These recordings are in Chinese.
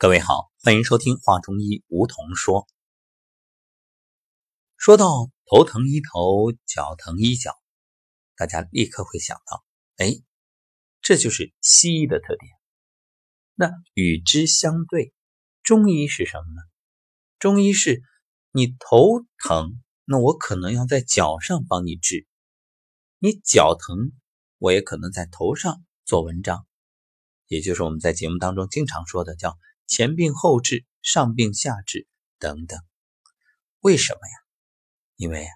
各位好，欢迎收听《话中医》，梧桐说。说到头疼医头，脚疼医脚，大家立刻会想到，哎，这就是西医的特点。那与之相对，中医是什么呢？中医是，你头疼，那我可能要在脚上帮你治；你脚疼，我也可能在头上做文章，也就是我们在节目当中经常说的叫。前病后治，上病下治等等，为什么呀？因为啊，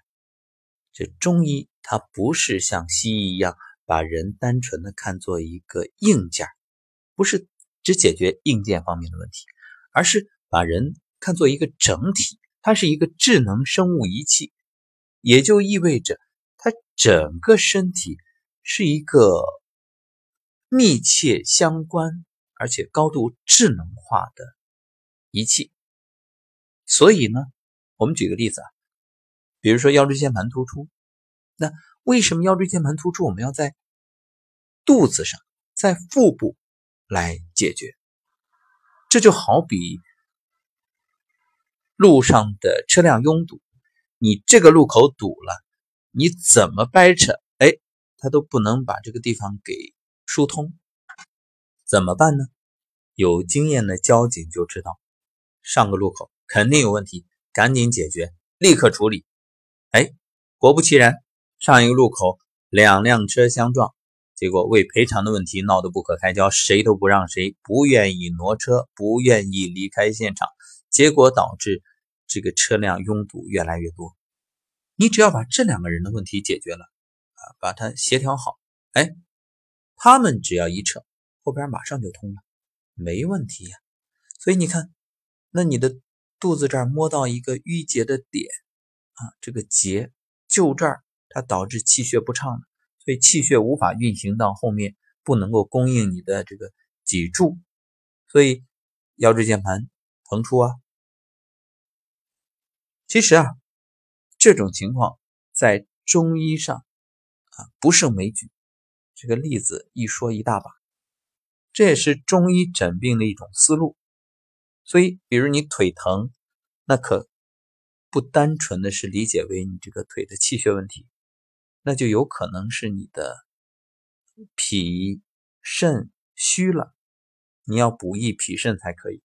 这中医它不是像西医一样把人单纯的看作一个硬件，不是只解决硬件方面的问题，而是把人看作一个整体，它是一个智能生物仪器，也就意味着它整个身体是一个密切相关。而且高度智能化的仪器，所以呢，我们举个例子啊，比如说腰椎间盘突出，那为什么腰椎间盘突出我们要在肚子上，在腹部来解决？这就好比路上的车辆拥堵，你这个路口堵了，你怎么掰扯，哎，它都不能把这个地方给疏通。怎么办呢？有经验的交警就知道，上个路口肯定有问题，赶紧解决，立刻处理。哎，果不其然，上一个路口两辆车相撞，结果为赔偿的问题闹得不可开交，谁都不让谁，不愿意挪车，不愿意离开现场，结果导致这个车辆拥堵越来越多。你只要把这两个人的问题解决了，啊，把它协调好，哎，他们只要一撤。后边马上就通了，没问题呀。所以你看，那你的肚子这儿摸到一个淤结的点啊，这个结就这儿，它导致气血不畅，所以气血无法运行到后面，不能够供应你的这个脊柱，所以腰椎间盘膨出啊。其实啊，这种情况在中医上啊不胜枚举，这个例子一说一大把。这也是中医诊病的一种思路，所以，比如你腿疼，那可不单纯的是理解为你这个腿的气血问题，那就有可能是你的脾肾虚了，你要补益脾肾才可以。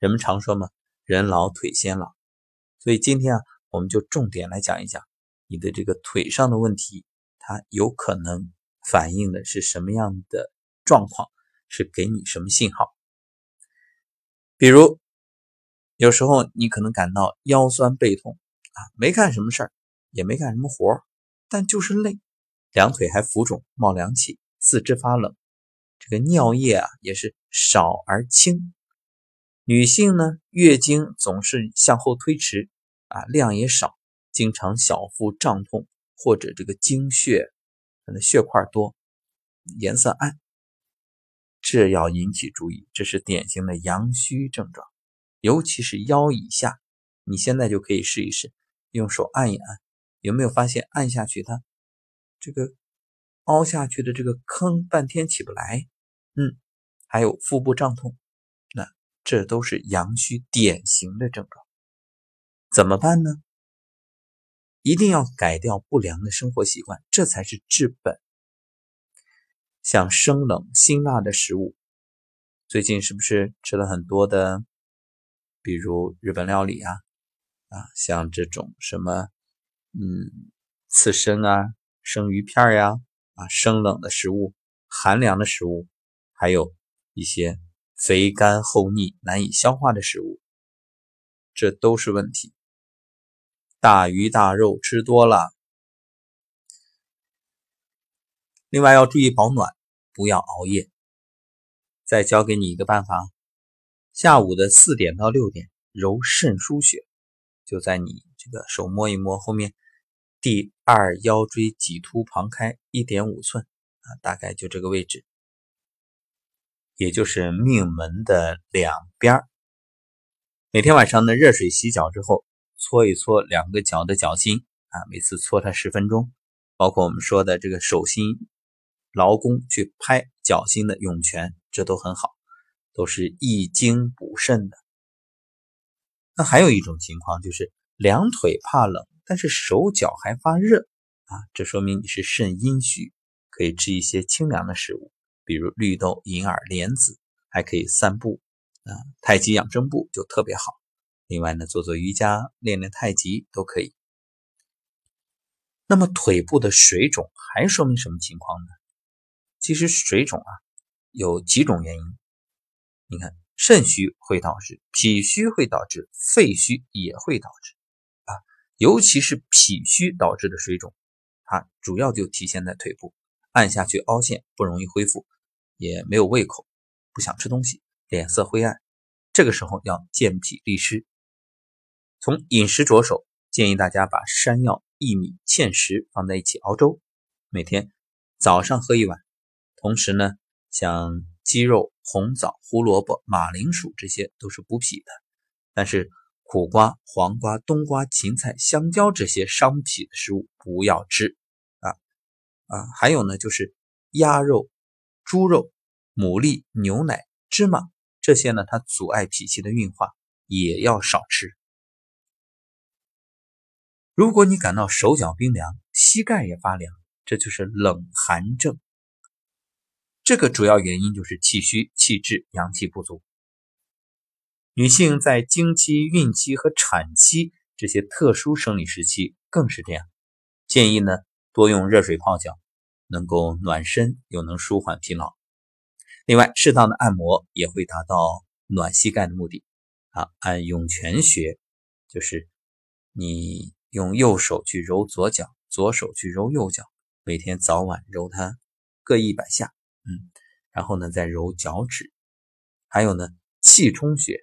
人们常说嘛，人老腿先老，所以今天啊，我们就重点来讲一讲你的这个腿上的问题，它有可能反映的是什么样的状况。是给你什么信号？比如，有时候你可能感到腰酸背痛啊，没干什么事儿，也没干什么活但就是累，两腿还浮肿、冒凉气，四肢发冷，这个尿液啊也是少而清。女性呢，月经总是向后推迟啊，量也少，经常小腹胀痛或者这个经血可能血块多，颜色暗。这要引起注意，这是典型的阳虚症状，尤其是腰以下。你现在就可以试一试，用手按一按，有没有发现按下去它这个凹下去的这个坑半天起不来？嗯，还有腹部胀痛，那这都是阳虚典型的症状。怎么办呢？一定要改掉不良的生活习惯，这才是治本。像生冷辛辣的食物，最近是不是吃了很多的？比如日本料理啊，啊，像这种什么，嗯，刺身啊，生鱼片呀，啊，生冷的食物，寒凉的食物，还有一些肥甘厚腻、难以消化的食物，这都是问题。大鱼大肉吃多了。另外要注意保暖，不要熬夜。再教给你一个办法：下午的四点到六点揉肾腧穴，就在你这个手摸一摸后面第二腰椎棘突旁开一点五寸啊，大概就这个位置，也就是命门的两边每天晚上呢，热水洗脚之后，搓一搓两个脚的脚心啊，每次搓它十分钟，包括我们说的这个手心。劳宫去拍脚心的涌泉，这都很好。都是益精补肾的。那还有一种情况就是两腿怕冷，但是手脚还发热啊，这说明你是肾阴虚，可以吃一些清凉的食物，比如绿豆、银耳、莲子，还可以散步啊，太极养生步就特别好。另外呢，做做瑜伽、练练太极都可以。那么腿部的水肿还说明什么情况呢？其实水肿啊有几种原因。你看，肾虚会导致，脾虚会导致，肺虚也会导致啊。尤其是脾虚导致的水肿，它主要就体现在腿部，按下去凹陷，不容易恢复，也没有胃口，不想吃东西，脸色灰暗。这个时候要健脾利湿。从饮食着手，建议大家把山药。薏米、芡实放在一起熬粥，每天早上喝一碗。同时呢，像鸡肉、红枣、胡萝卜、马铃薯这些都是补脾的。但是苦瓜、黄瓜、冬瓜、芹菜、香蕉这些伤脾的食物不要吃啊啊！还有呢，就是鸭肉、猪肉、牡蛎、牛奶、芝麻这些呢，它阻碍脾气的运化，也要少吃。如果你感到手脚冰凉，膝盖也发凉，这就是冷寒症。这个主要原因就是气虚、气滞、阳气不足。女性在经期、孕期和产期这些特殊生理时期更是这样。建议呢多用热水泡脚，能够暖身又能舒缓疲劳。另外，适当的按摩也会达到暖膝盖的目的。啊，按涌泉穴，就是你。用右手去揉左脚，左手去揉右脚，每天早晚揉它各一百下，嗯，然后呢再揉脚趾。还有呢，气冲穴，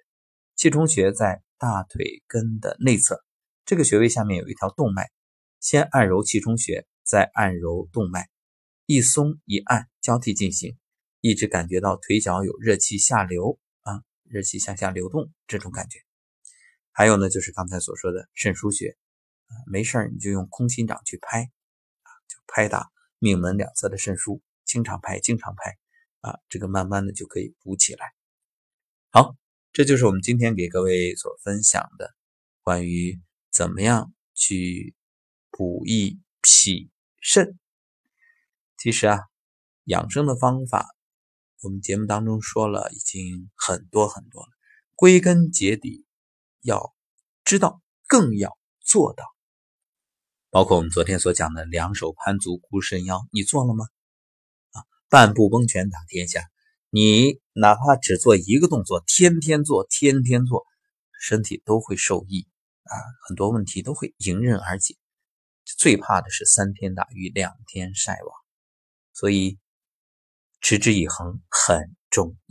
气冲穴在大腿根的内侧，这个穴位下面有一条动脉，先按揉气冲穴，再按揉动脉，一松一按交替进行，一直感觉到腿脚有热气下流啊，热气向下流动这种感觉。还有呢，就是刚才所说的肾腧穴。没事你就用空心掌去拍，啊，就拍打命门两侧的肾腧，经常拍，经常拍，啊，这个慢慢的就可以补起来。好，这就是我们今天给各位所分享的关于怎么样去补益脾肾。其实啊，养生的方法，我们节目当中说了已经很多很多了，归根结底要知道，更要做到。包括我们昨天所讲的两手攀足固肾腰，你做了吗？半步崩拳打天下，你哪怕只做一个动作，天天做，天天做，身体都会受益啊，很多问题都会迎刃而解。最怕的是三天打鱼两天晒网，所以持之以恒很重要。